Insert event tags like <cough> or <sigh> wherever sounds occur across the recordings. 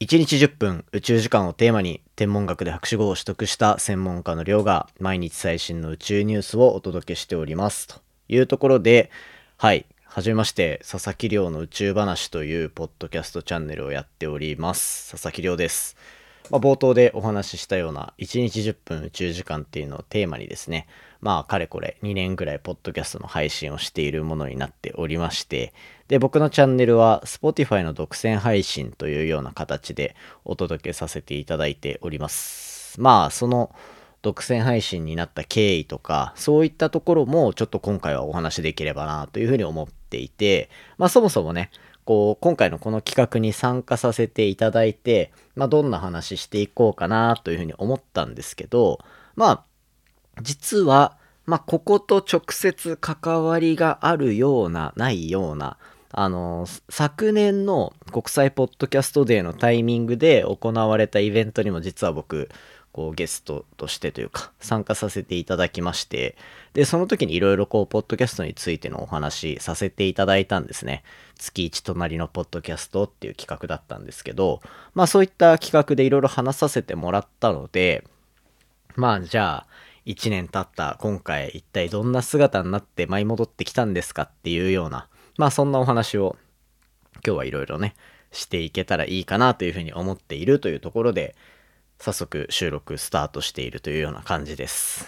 1日10分宇宙時間をテーマに天文学で博士号を取得した専門家の寮が毎日最新の宇宙ニュースをお届けしております。というところではい。はじめまして佐々木亮の宇宙話というポッドキャストチャンネルをやっております。佐々木亮です。まあ、冒頭でお話ししたような1日10分宇宙時間っていうのをテーマにですねまあかれこれ2年ぐらいポッドキャストの配信をしているものになっておりましてで僕のチャンネルは Spotify の独占配信というような形でお届けさせていただいております。まあその独占配信になった経緯とかそういったところもちょっと今回はお話しできればなというふうに思っていてまあそもそもねこう今回のこの企画に参加させていただいて、まあ、どんな話していこうかなというふうに思ったんですけどまあ実は、まあ、ここと直接関わりがあるようなないようなあの昨年の国際ポッドキャストデーのタイミングで行われたイベントにも実は僕こうゲストとしてというか参加させていただきましてでその時にいろいろこうポッドキャストについてのお話させていただいたんですね。月一隣のポッドキャストっていう企画だったんですけどまあそういった企画でいろいろ話させてもらったのでまあじゃあ1年経った今回一体どんな姿になって舞い戻ってきたんですかっていうようなまあそんなお話を今日はいろいろねしていけたらいいかなというふうに思っているというところで早速収録スタートしているというような感じです。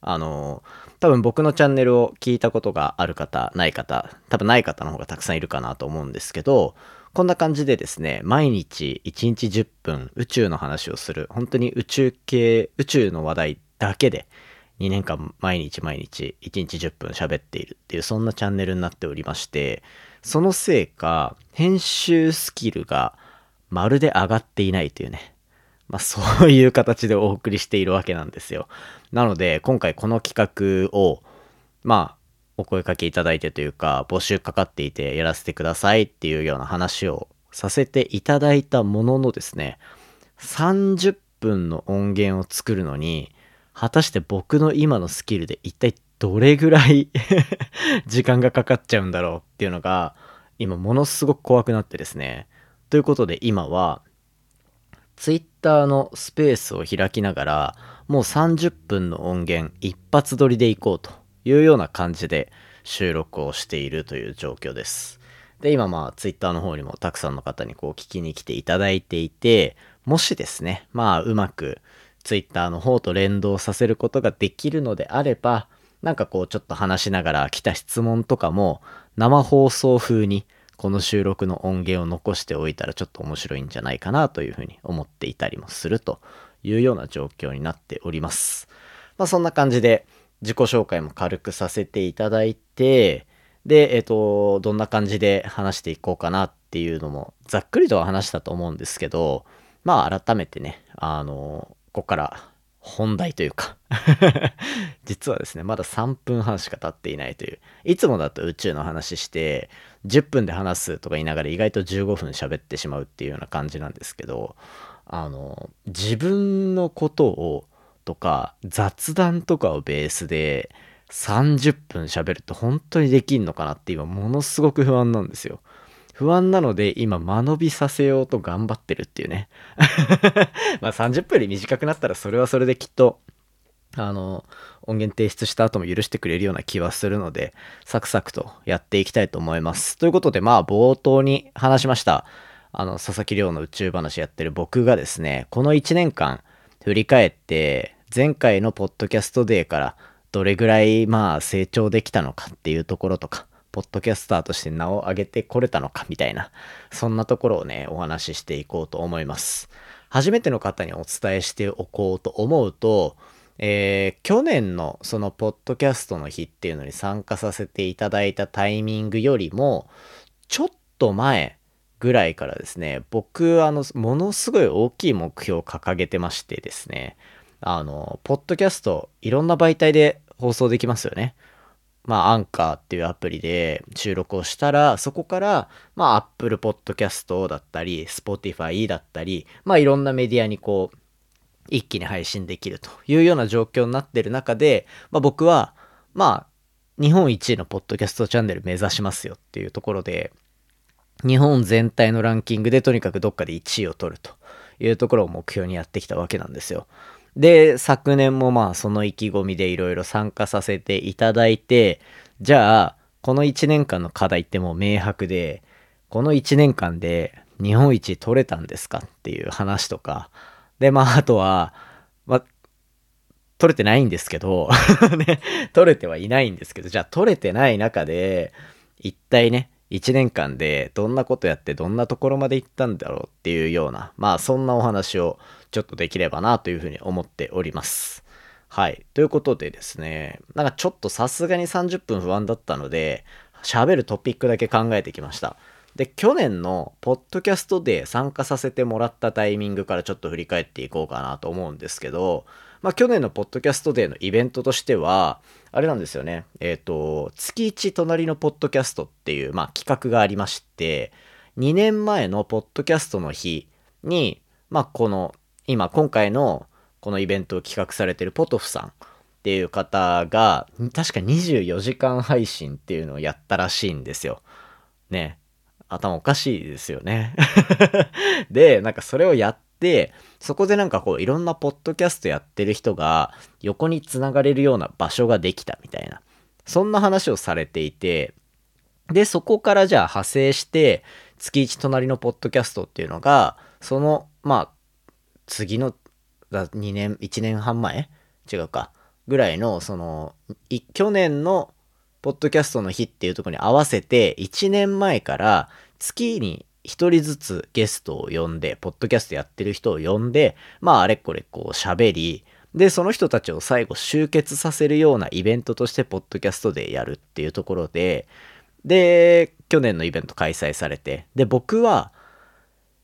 あの多分僕のチャンネルを聞いたことがある方ない方多分ない方の方がたくさんいるかなと思うんですけどこんな感じでですね毎日1日10分宇宙の話をする本当に宇宙系宇宙の話題だけで2年間毎日毎日1日10分喋っているっていうそんなチャンネルになっておりましてそのせいか編集スキルがまるで上がっていないというねまあ、そういう形でお送りしているわけなんですよ。なので、今回この企画を、まあ、お声かけいただいてというか、募集かかっていてやらせてくださいっていうような話をさせていただいたもののですね、30分の音源を作るのに、果たして僕の今のスキルで一体どれぐらい <laughs> 時間がかかっちゃうんだろうっていうのが、今ものすごく怖くなってですね。ということで今は、Twitter のスペースを開きながらもう30分の音源一発撮りでいこうというような感じで収録をしているという状況です。で、今まあ Twitter の方にもたくさんの方にこう聞きに来ていただいていて、もしですね、まあうまく Twitter の方と連動させることができるのであれば、なんかこうちょっと話しながら来た質問とかも生放送風にこの収録の音源を残しておいたらちょっと面白いんじゃないかなというふうに思っていたりもするというような状況になっております。まあそんな感じで自己紹介も軽くさせていただいて、で、えっ、と、どんな感じで話していこうかなっていうのもざっくりとは話したと思うんですけど、まあ改めてね、あの、ここから本題というか <laughs> 実はですね、まだ3分半しか経っていないという。いつもだと宇宙の話して、10分で話すとか言いながら意外と15分喋ってしまうっていうような感じなんですけど、あの、自分のことをとか雑談とかをベースで30分喋ると本当にできんのかなって今ものすごく不安なんですよ。不安なので今間延びさせようと頑張ってるっていうね <laughs> まあ30分より短くなったらそれはそれできっとあの音源提出した後も許してくれるような気はするのでサクサクとやっていきたいと思いますということでまあ冒頭に話しましたあの佐々木亮の宇宙話やってる僕がですねこの1年間振り返って前回のポッドキャストデーからどれぐらいまあ成長できたのかっていうところとかポッドキャスターとして名を上げてこれたのかみたいな、そんなところをね、お話ししていこうと思います。初めての方にお伝えしておこうと思うと、えー、去年のそのポッドキャストの日っていうのに参加させていただいたタイミングよりも、ちょっと前ぐらいからですね、僕、あの、ものすごい大きい目標を掲げてましてですね、あの、ポッドキャスト、いろんな媒体で放送できますよね。まあ、アンカーっていうアプリで収録をしたら、そこから、まあ、Apple Podcast だったり、Spotify だったり、まあ、いろんなメディアにこう、一気に配信できるというような状況になってる中で、まあ、僕は、まあ、日本一位のポッドキャストチャンネル目指しますよっていうところで、日本全体のランキングでとにかくどっかで1位を取るというところを目標にやってきたわけなんですよ。で、昨年もまあその意気込みでいろいろ参加させていただいて、じゃあ、この1年間の課題ってもう明白で、この1年間で日本一取れたんですかっていう話とか、で、まああとは、まあ、取れてないんですけど <laughs> ね、取れてはいないんですけど、じゃあ取れてない中で、一体ね、1年間でどんなことやってどんなところまで行ったんだろうっていうような、まあそんなお話をちょっとできればなというふうに思っております。はい。ということでですね、なんかちょっとさすがに30分不安だったので、喋るトピックだけ考えてきました。で、去年のポッドキャストで参加させてもらったタイミングからちょっと振り返っていこうかなと思うんですけど、まあ去年のポッドキャストデーのイベントとしては、あれなんですよね。えっ、ー、と、月1隣のポッドキャストっていう、まあ企画がありまして、2年前のポッドキャストの日に、まあこの、今今回のこのイベントを企画されてるポトフさんっていう方が、確か24時間配信っていうのをやったらしいんですよ。ね。頭おかしいですよね。<laughs> で、なんかそれをやって、そこでなんかこういろんなポッドキャストやってる人が横につながれるような場所ができたみたいな。そんな話をされていて、で、そこからじゃあ派生して、月一隣のポッドキャストっていうのが、その、まあ、次の、2年、1年半前？違うか。ぐらいの、その、去年のポッドキャストの日っていうとこに合わせて、1年前から月に1人ずつゲストを呼んで、ポッドキャストやってる人を呼んで、まああれこれこう喋り、で、その人たちを最後集結させるようなイベントとして、ポッドキャストでやるっていうところで、で、去年のイベント開催されて、で、僕は、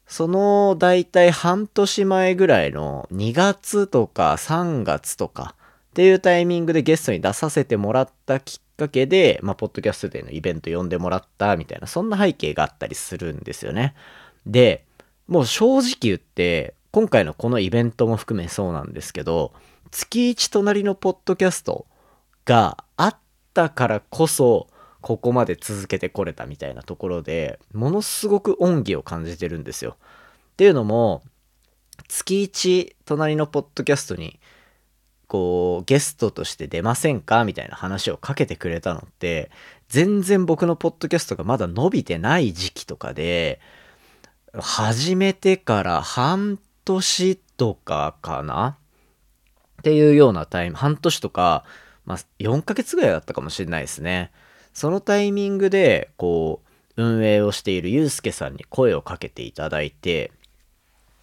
その大体半年前ぐらいの2月とか3月とかっていうタイミングでゲストに出させてもらったきっかけで、まあ、ポッドキャストでのイベント呼んでもらったみたいな、そんな背景があったりするんですよね。で、もう正直言って、今回のこのイベントも含めそうなんですけど、月一隣のポッドキャストがあったからこそ、ここまで続けてこれたみたいなところで、ものすごく恩義を感じてるんですよ。っていうのも、月一隣のポッドキャストにこう、ゲストとして出ませんか？みたいな話をかけてくれたのって、全然僕のポッドキャストがまだ伸びてない時期とかで、始めてから半年とかかな？っていうようなタイム、半年とか、まあ、4ヶ月ぐらいだったかもしれないですね。そのタイミングで、こう、運営をしているゆうすけさんに声をかけていただいて、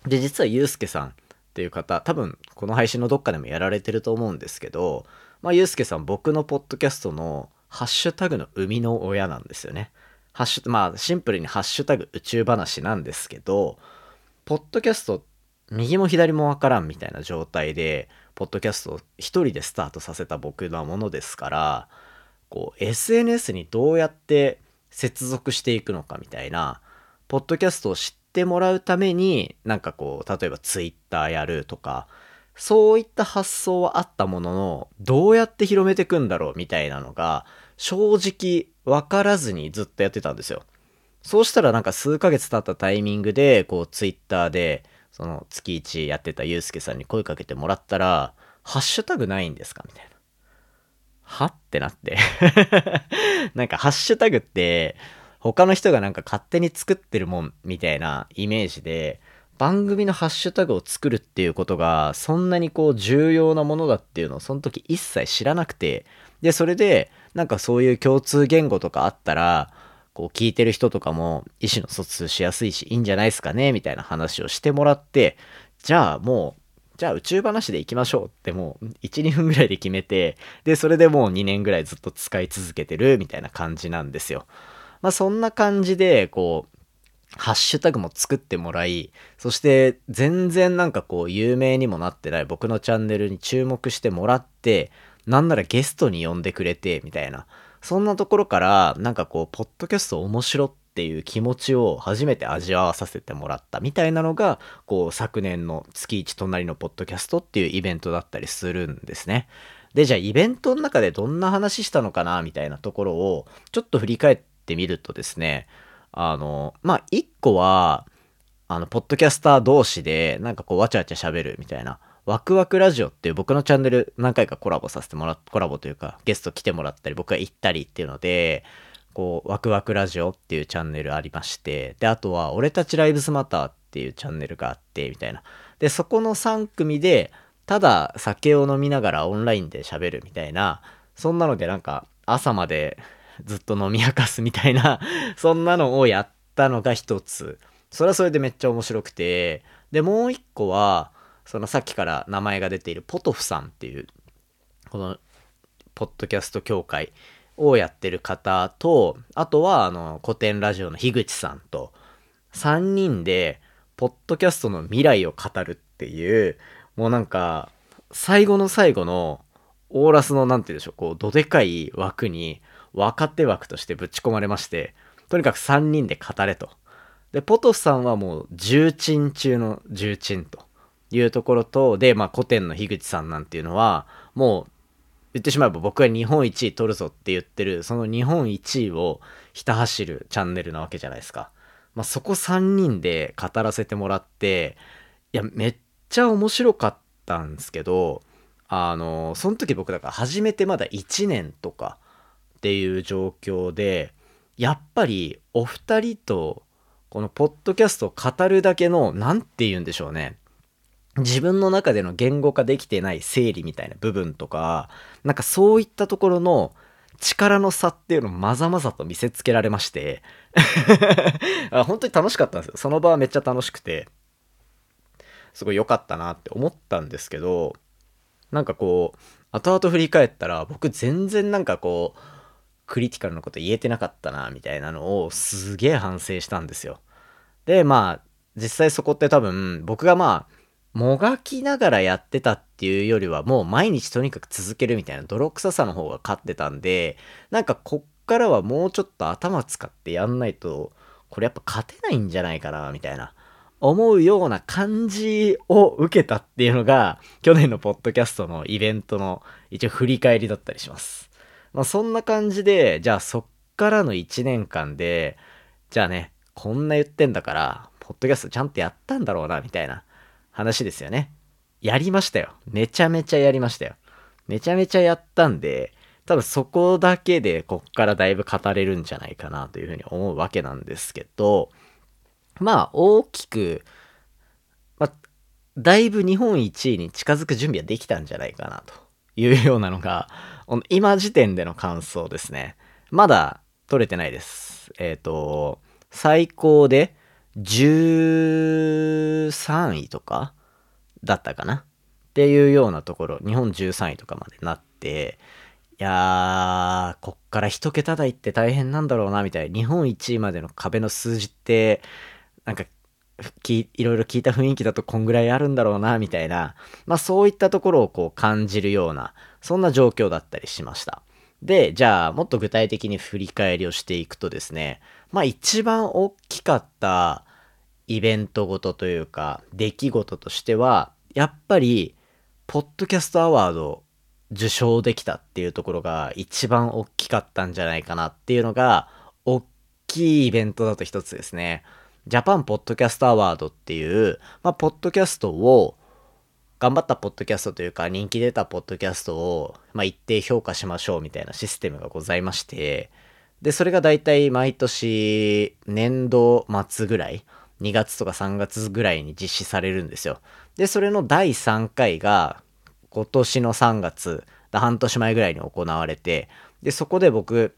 で、実はゆうすけさん、っていう方、多分この配信のどっかでもやられてると思うんですけど、まあ、ゆうすけさん僕のポッドキャストのハッシュタグの生みの親なんですよね。ハッシュ、まあシンプルにハッシュタグ宇宙話なんですけど、ポッドキャスト右も左もわからんみたいな状態で、ポッドキャストを一人でスタートさせた僕のものですから、こう SNS にどうやって接続していくのかみたいな、ポッドキャストを知っててもらうために、なんかこう、例えば Twitter やるとか、そういった発想はあったものの、どうやって広めていくんだろうみたいなのが、正直分からずにずっとやってたんですよ。そうしたらなんか数ヶ月経ったタイミングで、こう Twitter で、その月1やってたゆうすけさんに声かけてもらったら、ハッシュタグないんですか？みたいな。は？ってなって <laughs> なんかハッシュタグって、他の人がなんか勝手に作ってるもんみたいなイメージで、番組のハッシュタグを作るっていうことが、そんなにこう重要なものだっていうのをその時一切知らなくて、で、それで、なんかそういう共通言語とかあったら、こう聞いてる人とかも意思の疎通しやすいし、いいんじゃないですかねみたいな話をしてもらって、じゃあもう、じゃあ宇宙話で行きましょうってもう1、2分ぐらいで決めて、で、それでもう2年ぐらいずっと使い続けてるみたいな感じなんですよ。まあそんな感じで、こう、ハッシュタグも作ってもらい、そして全然なんかこう有名にもなってない僕のチャンネルに注目してもらって、なんならゲストに呼んでくれて、みたいな。そんなところから、なんかこう、ポッドキャスト面白っていう気持ちを初めて味わわさせてもらったみたいなのが、こう、昨年の月一隣のポッドキャストっていうイベントだったりするんですね。で、じゃあイベントの中でどんな話したのかなみたいなところを、ちょっと振り返ってってみるとですね、あの、まあ、一個は、あの、ポッドキャスター同士で、なんかこう、わちゃわちゃ喋るみたいな。ワクワクラジオっていう僕のチャンネル何回かコラボさせてもらっ、コラボというか、ゲスト来てもらったり、僕が行ったりっていうので、こう、ワクワクラジオっていうチャンネルありまして、で、あとは、俺たちライブスマターっていうチャンネルがあって、みたいな。で、そこの3組で、ただ酒を飲みながらオンラインで喋るみたいな、そんなのでなんか、朝までずっと飲み明かすみたいな <laughs> そんなのをやったのが一つ。それはそれでめっちゃ面白くて、で、もう一個は、そのさっきから名前が出ているポトフさんっていう、この、ポッドキャスト協会をやってる方と、あとは、あの、古典ラジオの樋口さんと、3人で、ポッドキャストの未来を語るっていう、もうなんか、最後の最後の、オーラスの、なんて言うんでしょう、こう、どでかい枠に、若手枠としてぶち込まれまして、とにかく3人で語れと。で、ポトフさんはもう重鎮中の重鎮というところと、で、まあ古典の樋口さんなんていうのは、もう言ってしまえば僕が日本一位取るぞって言ってる、その日本一位をひた走るチャンネルなわけじゃないですか。まあそこ3人で語らせてもらって、いや、めっちゃ面白かったんですけど、あの、その時僕だから始めてまだ1年とかっていう状況で、やっぱりお二人とこのポッドキャストを語るだけの、何て言うんでしょうね。自分の中での言語化できてない整理みたいな部分とか、なんかそういったところの力の差っていうのをまざまざと見せつけられまして <laughs> 本当に楽しかったんですよ。その場はめっちゃ楽しくて、すごい良かったなって思ったんですけど、なんかこう、後々振り返ったら僕全然なんかこう、クリティカルなこと言えてなかったな、みたいなのをすげえ反省したんですよ。で、まあ、実際そこって多分、僕がまあ、もがきながらやってたっていうよりは、もう毎日とにかく続けるみたいな泥臭さの方が勝ってたんで、なんかこっからはもうちょっと頭使ってやんないと、これやっぱ勝てないんじゃないかな、みたいな。思うような感じを受けたっていうのが、去年のポッドキャストのイベントの一応振り返りだったりします。まあそんな感じで、じゃあそっからの1年間で、じゃあね、こんな言ってんだから、ポッドキャストちゃんとやったんだろうな、みたいな話ですよね。やりましたよ。めちゃめちゃやりましたよ。めちゃめちゃやったんで、多分そこだけでこっからだいぶ語れるんじゃないかなというふうに思うわけなんですけど、まあ大きく、まあ、だいぶ日本一位に近づく準備はできたんじゃないかなというようなのが、今時点での感想ですね。まだ取れてないです。えっ、ー、と、最高で13位とかだったかな？っていうようなところ、日本13位とかまでなって、いやー、こっから一桁台って大変なんだろうな、みたいな。日本1位までの壁の数字って、なんか、いろいろ聞いた雰囲気だとこんぐらいあるんだろうな、みたいな。まあそういったところをこう感じるような、そんな状況だったりしました。で、じゃあ、もっと具体的に振り返りをしていくとですね、まあ一番大きかったイベントごとというか、出来事としては、やっぱり、ポッドキャストアワード受賞できたっていうところが一番大きかったんじゃないかなっていうのが、大きいイベントだと一つですね。ジャパンポッドキャストアワードっていう、まあ、ポッドキャストを頑張ったポッドキャストというか人気出たポッドキャストを、まあ、一定評価しましょうみたいなシステムがございまして、で、それが大体毎年年度末ぐらい、2月とか3月ぐらいに実施されるんですよ。で、それの第3回が今年の3月、半年前ぐらいに行われて、で、そこで僕、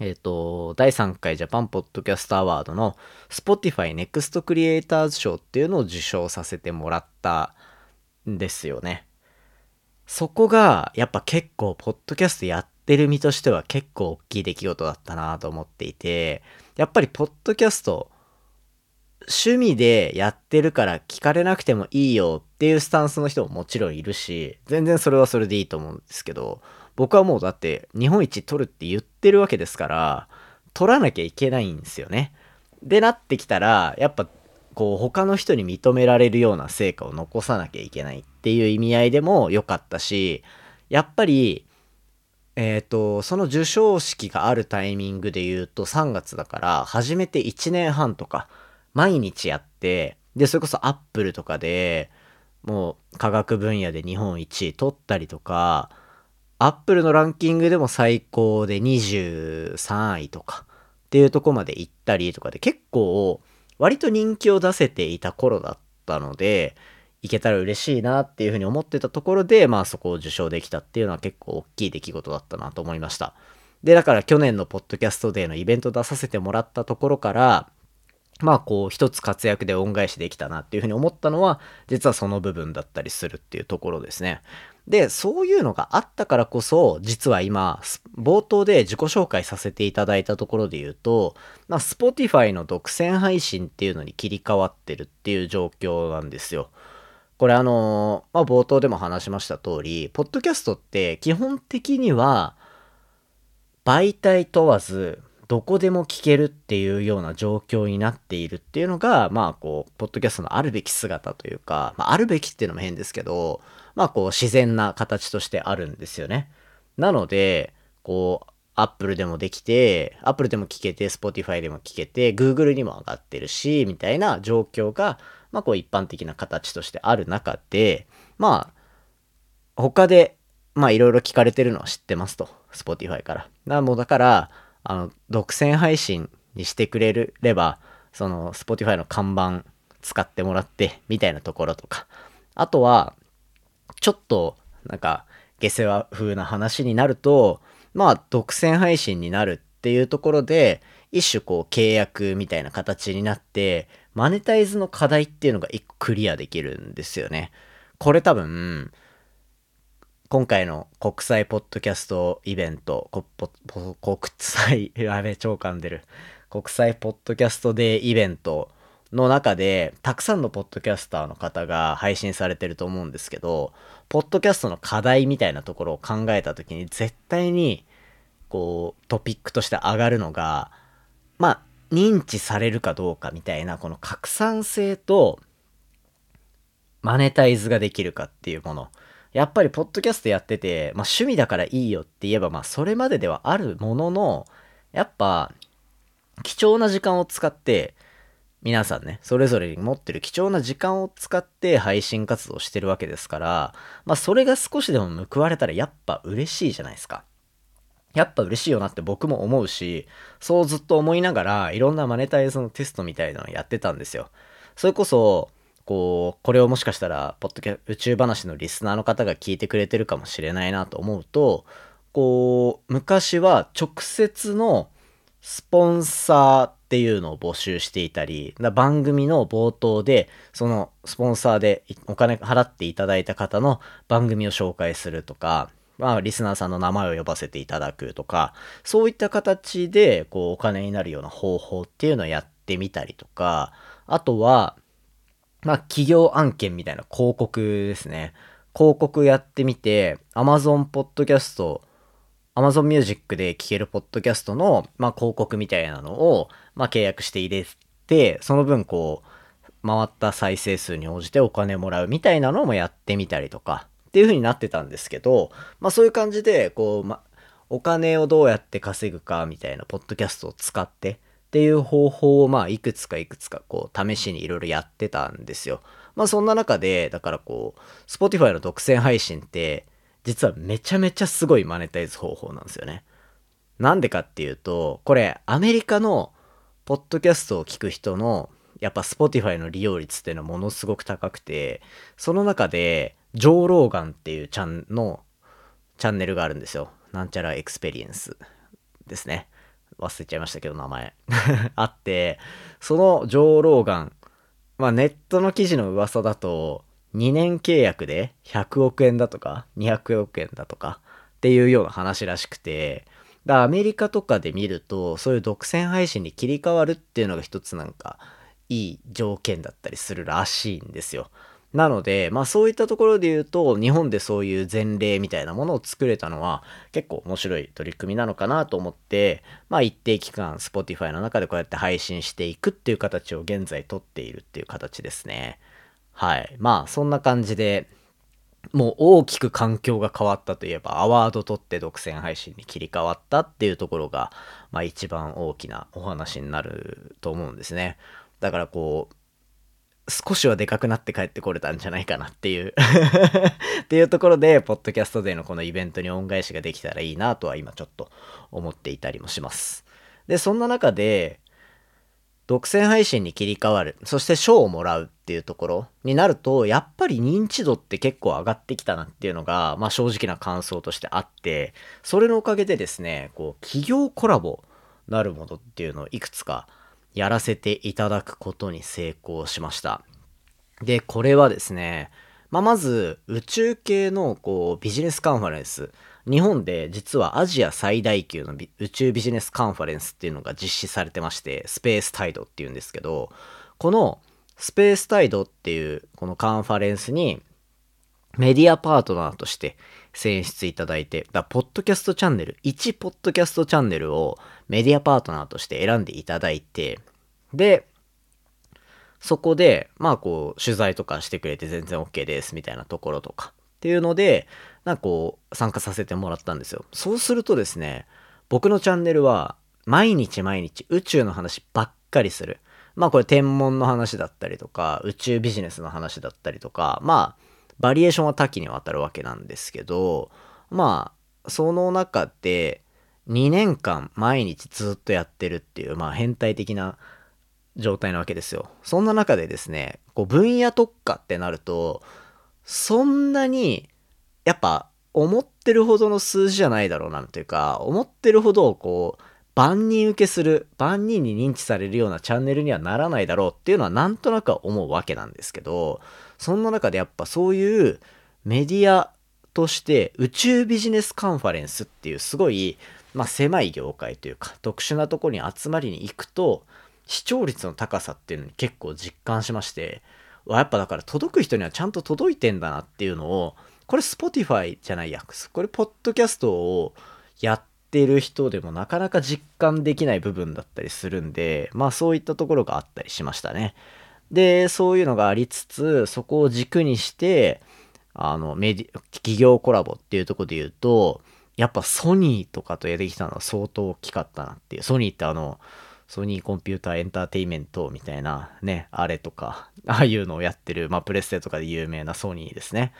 えっ、ー、と、第3回ジャパンポッドキャストアワードの Spotify Next Creators 賞っていうのを受賞させてもらったんですよね。そこが、やっぱ結構、ポッドキャストやってる身としては結構大きい出来事だったなと思っていて、やっぱり、ポッドキャスト、趣味でやってるから聞かれなくてもいいよっていうスタンスの人ももちろんいるし、全然それはそれでいいと思うんですけど、僕はもうだって日本一取るって言ってるわけですから、取らなきゃいけないんですよね。でなってきたら、やっぱこう他の人に認められるような成果を残さなきゃいけないっていう意味合いでも良かったし、やっぱりえっ、と、その授賞式があるタイミングで言うと3月だから、始めて1年半とか、毎日やって、で、それこそアップルとかで、もう科学分野で日本一取ったりとか、アップルのランキングでも最高で23位とかっていうとこまで行ったりとかで結構割と人気を出せていた頃だったので、いけたら嬉しいなっていうふうに思ってたところで、まあそこを受賞できたっていうのは結構大きい出来事だったなと思いました。で、だから去年のポッドキャストデーのイベント出させてもらったところから、まあこう一つ活躍で恩返しできたなっていうふうに思ったのは、実はその部分だったりするっていうところですね。で、そういうのがあったからこそ、実は今、冒頭で自己紹介させていただいたところで言うと、まあ、Spotify の独占配信っていうのに切り替わってるっていう状況なんですよ。これあのまあ、冒頭でも話しました通り、ポッドキャストって基本的には、媒体問わず、どこでも聞けるっていうような状況になっているっていうのが、まあこう、ポッドキャストのあるべき姿というか、まああるべきっていうのも変ですけど、まあこう自然な形としてあるんですよね。なので、こう、Apple でもできて、Apple でも聞けて、Spotify でも聞けて、Google にも上がってるし、みたいな状況が、まあこう一般的な形としてある中で、まあ、他で、まあいろいろ聞かれてるのは知ってますと。Spotify から。なもうだから、あの、独占配信にしてくれれば、その Spotify の看板使ってもらって、みたいなところとか。あとは、ちょっと、なんか、下世話風な話になると、まあ、独占配信になるっていうところで、一種こう契約みたいな形になって、マネタイズの課題っていうのが一個クリアできるんですよね。これ多分、今回の国際ポッドキャストイベント、国際、やべえ、超噛んでる。国際ポッドキャストデーイベントの中で、たくさんのポッドキャスターの方が配信されてると思うんですけど、ポッドキャストの課題みたいなところを考えたときに、絶対に、こう、トピックとして上がるのが、まあ、認知されるかどうかみたいな、この拡散性と、マネタイズができるかっていうもの。やっぱりポッドキャストやってて、まあ趣味だからいいよって言えば、まあそれまでではあるものの、やっぱ貴重な時間を使って、皆さんね、それぞれに持ってる貴重な時間を使って配信活動してるわけですから、まあそれが少しでも報われたらやっぱ嬉しいじゃないですか。やっぱ嬉しいよなって僕も思うし、そうずっと思いながらいろんなマネタイズのテストみたいなのをやってたんですよ。それこそ、こう、これをもしかしたら、ポッドキャ宇宙話のリスナーの方が聞いてくれてるかもしれないなと思うと、こう、昔は直接のスポンサーっていうのを募集していたり、番組の冒頭で、そのスポンサーでお金払っていただいた方の番組を紹介するとか、まあ、リスナーさんの名前を呼ばせていただくとか、そういった形で、こう、お金になるような方法っていうのをやってみたりとか、あとは、まあ、企業案件みたいな広告ですね。広告やってみて、Amazon Podcast、Amazon Music で聴けるポッドキャストの、まあ、広告みたいなのを、まあ、契約して入れて、その分こう、回った再生数に応じてお金もらうみたいなのもやってみたりとか、っていう風になってたんですけど、まあそういう感じで、こう、ま、お金をどうやって稼ぐかみたいなポッドキャストを使ってっていう方法をまあいくつかいくつかこう試しにいろいろやってたんですよ。まあそんな中で、だからこう、Spotify の独占配信って実はめちゃめちゃすごいマネタイズ方法なんですよね。なんでかっていうと、これアメリカのポッドキャストを聞く人のやっぱ Spotify の利用率っていうのはものすごく高くて、その中で、ジョー・ローガンっていうチャンのチャンネルがあるんですよ。なんちゃら Experienceですね。忘れちゃいましたけど、名前。<laughs> あって、そのジョー・ローガン、まあネットの記事の噂だと、2年契約で100億円だとか、200億円だとかっていうような話らしくて、だアメリカとかで見ると、そういう独占配信に切り替わるっていうのが一つなんか、いい条件だったりするらしいんですよ。なので、まあそういったところで言うと、日本でそういう前例みたいなものを作れたのは結構面白い取り組みなのかなと思って、まあ一定期間 Spotify の中でこうやって配信していくっていう形を現在取っているっていう形ですね。はい。まあそんな感じで、もう大きく環境が変わったといえば、アワード取って独占配信に切り替わったっていうところが、まあ一番大きなお話になると思うんですね。だからこう、少しはでかくなって帰ってこれたんじゃないかなっていう <laughs> っていうところで、ポッドキャストデーのこのイベントに恩返しができたらいいなとは今ちょっと思っていたりもします。で、そんな中で、独占配信に切り替わる、そして賞をもらうっていうところになると、やっぱり認知度って結構上がってきたなっていうのが、まあ正直な感想としてあって、それのおかげでですね、こう、企業コラボなるものっていうのをいくつかやらせていただくことに成功しました。で、これはですね、まあ、まず宇宙系のこうビジネスカンファレンス、日本で実はアジア最大級の宇宙ビジネスカンファレンスっていうのが実施されてまして、スペースタイドっていうんですけど、このスペースタイドっていうこのカンファレンスにメディアパートナーとして選出いただいて、だポッドキャストチャンネル、1ポッドキャストチャンネルをメディアパートナーとして選んでいただいて、で、そこで、まあこう、取材とかしてくれて全然 OK ですみたいなところとかっていうので、なんかこう、参加させてもらったんですよ。そうするとですね、僕のチャンネルは、毎日毎日宇宙の話ばっかりする。まあこれ天文の話だったりとか、宇宙ビジネスの話だったりとか、まあ、バリエーションは多岐にわたるわけなんですけど、まあ、その中で、2年間毎日ずっとやってるっていう、まあ変態的な状態なわけですよ。そんな中でですね、こう分野特化ってなると、そんなに、やっぱ思ってるほどの数字じゃないだろうなというか、思ってるほどこう、万人受けする、万人に認知されるようなチャンネルにはならないだろうっていうのはなんとなくは思うわけなんですけど、そんな中でやっぱそういうメディアとして宇宙ビジネスカンファレンスっていうすごいまあ、狭い業界というか特殊なとこに集まりに行くと視聴率の高さっていうのに結構実感しましてやっぱだから届く人にはちゃんと届いてんだなっていうのをこれ Spotify じゃないやこれポッドキャストをやってる人でもなかなか実感できない部分だったりするんでまあそういったところがあったりしましたねでそういうのがありつつそこを軸にしてあのメディ企業コラボっていうところで言うとやっぱソニーとかとやってきたのは相当大きかったなっていう。ソニーってあの、ソニーコンピューターエンターテイメントみたいなね、あれとか、ああいうのをやってる、まあプレステとかで有名なソニーですね。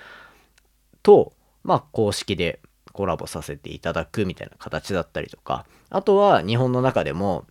と、まあ公式でコラボさせていただくみたいな形だったりとか、あとは日本の中でも、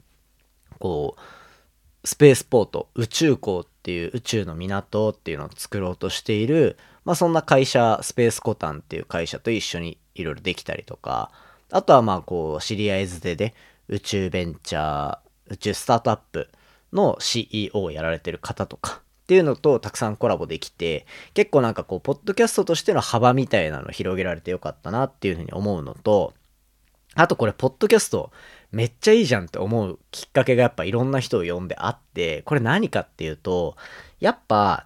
こう、スペースポート、宇宙港っていう宇宙の港っていうのを作ろうとしている、まあそんな会社、スペースコタンっていう会社と一緒にいろいろできたりとか、あとはまあこう、知り合い捨てで宇宙ベンチャー、宇宙スタートアップの CEO をやられてる方とかっていうのとたくさんコラボできて、結構なんかこう、ポッドキャストとしての幅みたいなの広げられてよかったなっていうふうに思うのと、あとこれ、ポッドキャストめっちゃいいじゃんって思うきっかけがやっぱいろんな人を呼んであって、これ何かっていうと、やっぱ、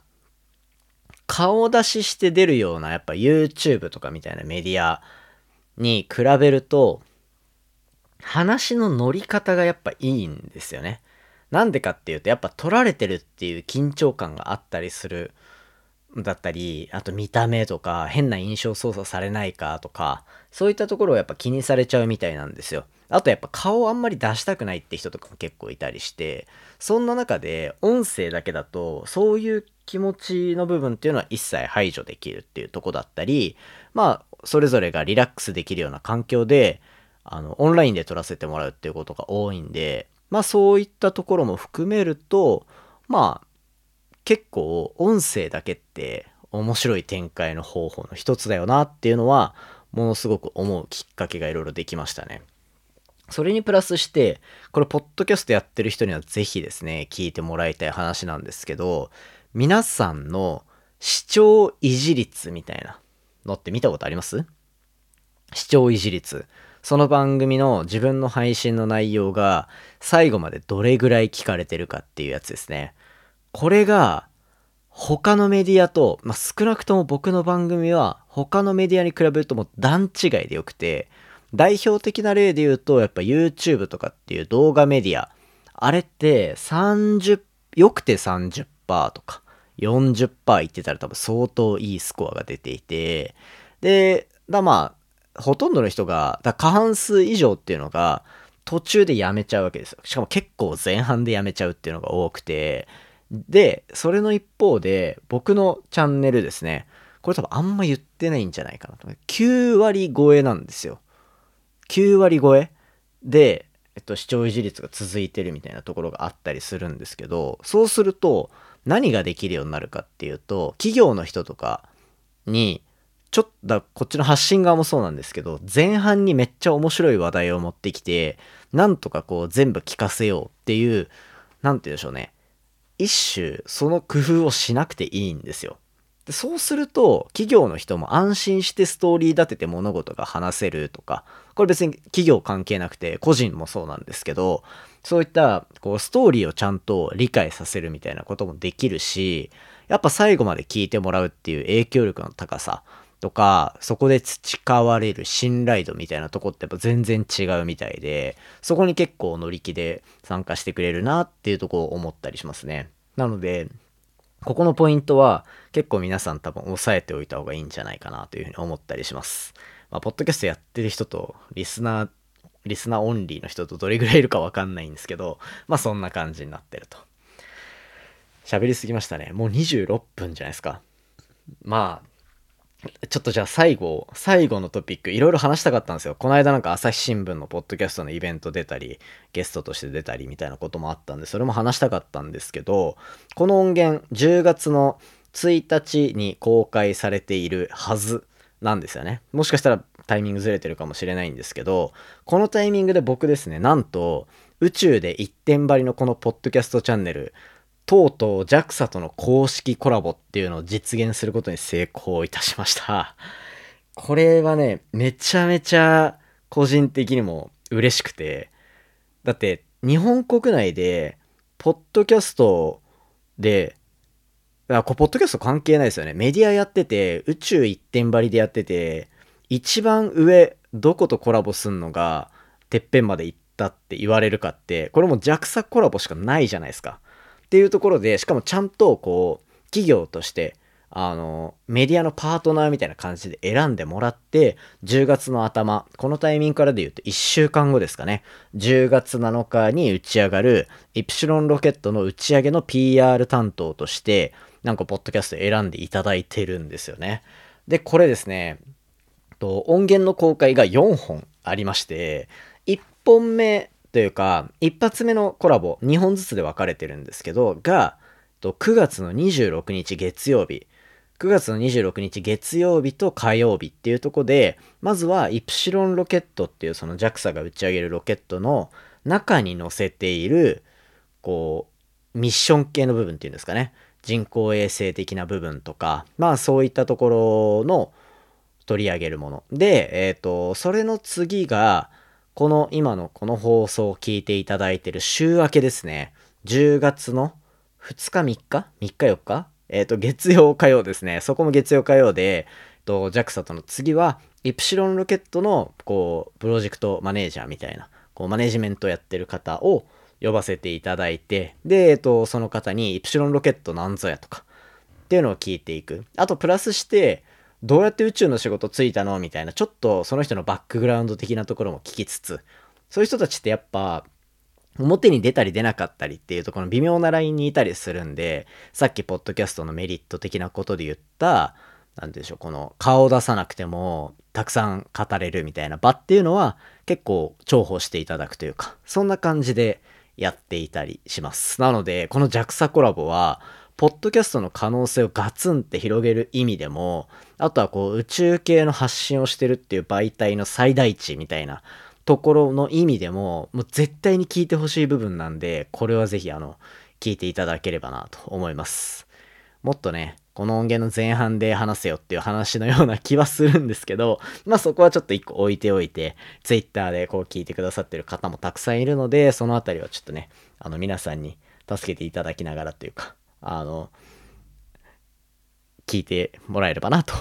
顔出しして出るようなやっぱ YouTube とかみたいなメディアに比べると、話の乗り方がやっぱいいんですよね。なんでかっていうと、やっぱ撮られてるっていう緊張感があったりする、だったり、あと見た目とか、変な印象操作されないかとか、そういったところをやっぱ気にされちゃうみたいなんですよ。あとやっぱ顔をあんまり出したくないって人とかも結構いたりして、そんな中で音声だけだと、そういう気持ちの部分っていうのは一切排除できるっていうとこだったり、まあ、それぞれがリラックスできるような環境で、あの、オンラインで撮らせてもらうっていうことが多いんで、まあそういったところも含めると、まあ、結構音声だけって面白い展開の方法の一つだよなっていうのは、ものすごく思うきっかけがいろいろできましたね。それにプラスして、これ、ポッドキャストやってる人にはぜひですね、聞いてもらいたい話なんですけど、皆さんの視聴維持率みたいなのって見たことあります？視聴維持率。その番組の自分の配信の内容が最後までどれぐらい聞かれてるかっていうやつですね。これが他のメディアと、まあ、少なくとも僕の番組は他のメディアに比べるともう段違いでよくて、代表的な例で言うとやっぱ YouTube とかっていう動画メディア、あれって30、よくて30%とか40%いってたら多分相当いいスコアが出ていて、で、だまあ、ほとんどの人が、だ過半数以上っていうのが、途中でやめちゃうわけですよ。しかも結構前半でやめちゃうっていうのが多くて、で、それの一方で、僕のチャンネルですね、これ多分あんま言ってないんじゃないかなと。9割超えなんですよ。9割超えで、えっと、視聴維持率が続いてるみたいなところがあったりするんですけど、そうすると、何ができるようになるかっていうと、企業の人とかに、ちょっと、こっちの発信側もそうなんですけど、前半にめっちゃ面白い話題を持ってきて、なんとかこう全部聞かせようっていう、なんて言うんでしょうね。一種、その工夫をしなくていいんですよ。でそうすると、企業の人も安心してストーリー立てて物事が話せるとか、これ別に企業関係なくて、個人もそうなんですけど、そういったこうストーリーをちゃんと理解させるみたいなこともできるし、やっぱ最後まで聞いてもらうっていう影響力の高さとか、そこで培われる信頼度みたいなとこってやっぱ全然違うみたいで、そこに結構乗り気で参加してくれるなっていうとこを思ったりしますね。なので、ここのポイントは結構皆さん多分押さえておいた方がいいんじゃないかなというふうに思ったりします。まあ、ポッドキャストやってる人とリスナー、リスナーオンリーの人とどれぐらいいるかわかんないんですけど、まあそんな感じになってると。喋りすぎましたね。もう26分じゃないですか。まあ、ちょっとじゃあ最後、最後のトピック、いろいろ話したかったんですよ。この間なんか朝日新聞のポッドキャストのイベント出たり、ゲストとして出たりみたいなこともあったんで、それも話したかったんですけど、この音源、10月の1日に公開されているはずなんですよね。もしかしたらタイミングずれてるかもしれないんですけど、このタイミングで僕ですね、なんと、宇宙で一点張りのこのポッドキャストチャンネル、とうとう JAXA との公式コラボっていうのを実現することに成功いたしました。<laughs> これはね、めちゃめちゃ個人的にも嬉しくて、だって日本国内で、ポッドキャストで、あ、こポッドキャスト関係ないですよね。メディアやってて、宇宙一点張りでやってて、一番上、どことコラボすんのが、てっぺんまで行ったって言われるかって、これも JAXA コラボしかないじゃないですか。っていうところで、しかもちゃんとこう、企業として、あの、メディアのパートナーみたいな感じで選んでもらって、10月の頭、このタイミングからで言うと1週間後ですかね。10月7日に打ち上がる、イプシロンロケットの打ち上げの PR 担当として、なんかポッドキャスト選んでいただいてるんですよね。で、これですね、と音源の公開が4本ありまして、1本目というか、一発目のコラボ、2本ずつで分かれてるんですけど、が、9月の26日月曜日、9月の26日月曜日と火曜日っていうとこで、まずはイプシロンロケットっていうその JAXA が打ち上げるロケットの中に載せている、こう、ミッション系の部分っていうんですかね。人工衛星的な部分とか、まあそういったところの取り上げるもの。で、えっ、ー、と、それの次が、この今のこの放送を聞いていただいてる週明けですね。10月の2日3日 ?3 日4日？えっ、ー、と、月曜火曜ですね。そこも月曜火曜で、えっと JAXA との次は、イプシロンロケットの、こう、プロジェクトマネージャーみたいな、こう、マネジメントやってる方を呼ばせていただいて、で、えっ、と、その方に、イプシロンロケットなんぞやとか、っていうのを聞いていく。あと、プラスして、どうやって宇宙の仕事ついたの？みたいな、ちょっとその人のバックグラウンド的なところも聞きつつ、そういう人たちってやっぱ、表に出たり出なかったりっていうとこの微妙なラインにいたりするんで、さっきポッドキャストのメリット的なことで言った、なんでしょう、この顔を出さなくてもたくさん語れるみたいな場っていうのは結構重宝していただくというか、そんな感じでやっていたりします。なので、この JAXA コラボは、ポッドキャストの可能性をガツンって広げる意味でも、あとはこう宇宙系の発信をしてるっていう媒体の最大値みたいなところの意味でも、もう絶対に聞いてほしい部分なんで、これはぜひあの、聞いていただければなと思います。もっとね、この音源の前半で話せよっていう話のような気はするんですけど、まあそこはちょっと一個置いておいて、Twitter でこう聞いてくださってる方もたくさんいるので、そのあたりはちょっとね、あの皆さんに助けていただきながらというか、あの、聞いてもらえればなと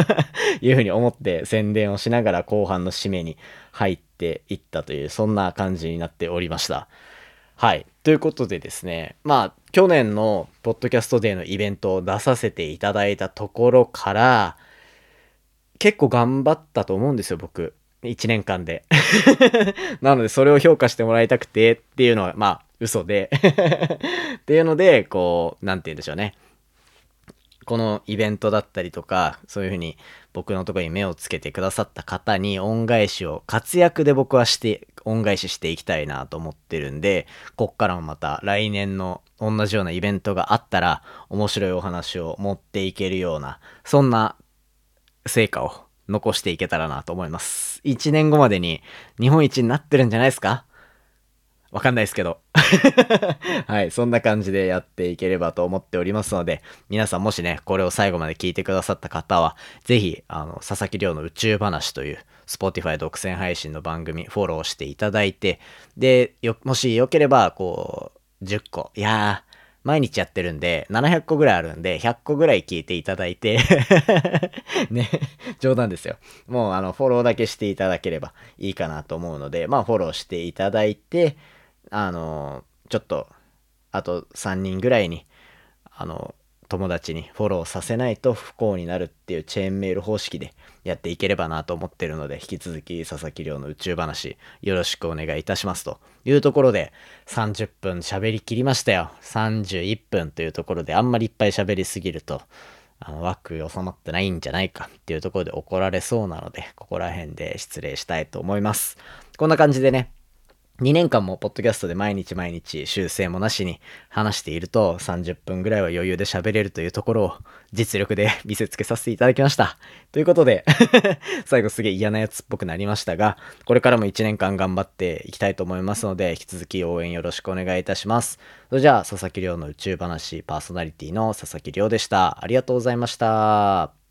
<laughs> いうふうに思って宣伝をしながら後半の締めに入っていったという、そんな感じになっておりました。はい。ということでですね、まあ、去年のポッドキャストデーのイベントを出させていただいたところから、結構頑張ったと思うんですよ、僕。1年間で。<laughs> なので、それを評価してもらいたくてっていうのは、まあ、嘘で <laughs> っていうので、こう、なんて言うんでしょうね。このイベントだったりとか、そういうふうに僕のとこに目をつけてくださった方に恩返しを活躍で僕はして、恩返ししていきたいなと思ってるんで、こっからもまた来年の同じようなイベントがあったら、面白いお話を持っていけるような、そんな成果を残していけたらなと思います。1年後までに日本一になってるんじゃないですか？わかんないですけど。<laughs> はい、そんな感じでやっていければと思っておりますので、皆さんもしね、これを最後まで聞いてくださった方は、ぜひ、あの、佐々木亮の宇宙話という、Spotify 独占配信の番組、フォローしていただいて、で、もしよければ、こう、10個、いやー、毎日やってるんで、700個ぐらいあるんで、100個ぐらい聞いていただいて <laughs> ね、冗談ですよ。もう、あの、フォローだけしていただければいいかなと思うので、まあ、フォローしていただいて、あの、ちょっと、あと3人ぐらいに、あの、友達にフォローさせないと不幸になるっていうチェーンメール方式でやっていければなと思ってるので、引き続き佐々木亮の宇宙話よろしくお願いいたしますというところで30分喋りきりましたよ。31分というところであんまりいっぱい喋りすぎると、あの枠収まってないんじゃないかっていうところで怒られそうなので、ここら辺で失礼したいと思います。こんな感じでね、2年間もポッドキャストで毎日毎日修正もなしに話していると30分ぐらいは余裕で喋れるというところを実力で <laughs> 見せつけさせていただきました。ということで <laughs> 最後すげえ嫌なやつっぽくなりましたが、これからも1年間頑張っていきたいと思いますので、引き続き応援よろしくお願いいたします。それじゃあ、佐々木亮の宇宙話パーソナリティの佐々木亮でした。ありがとうございました。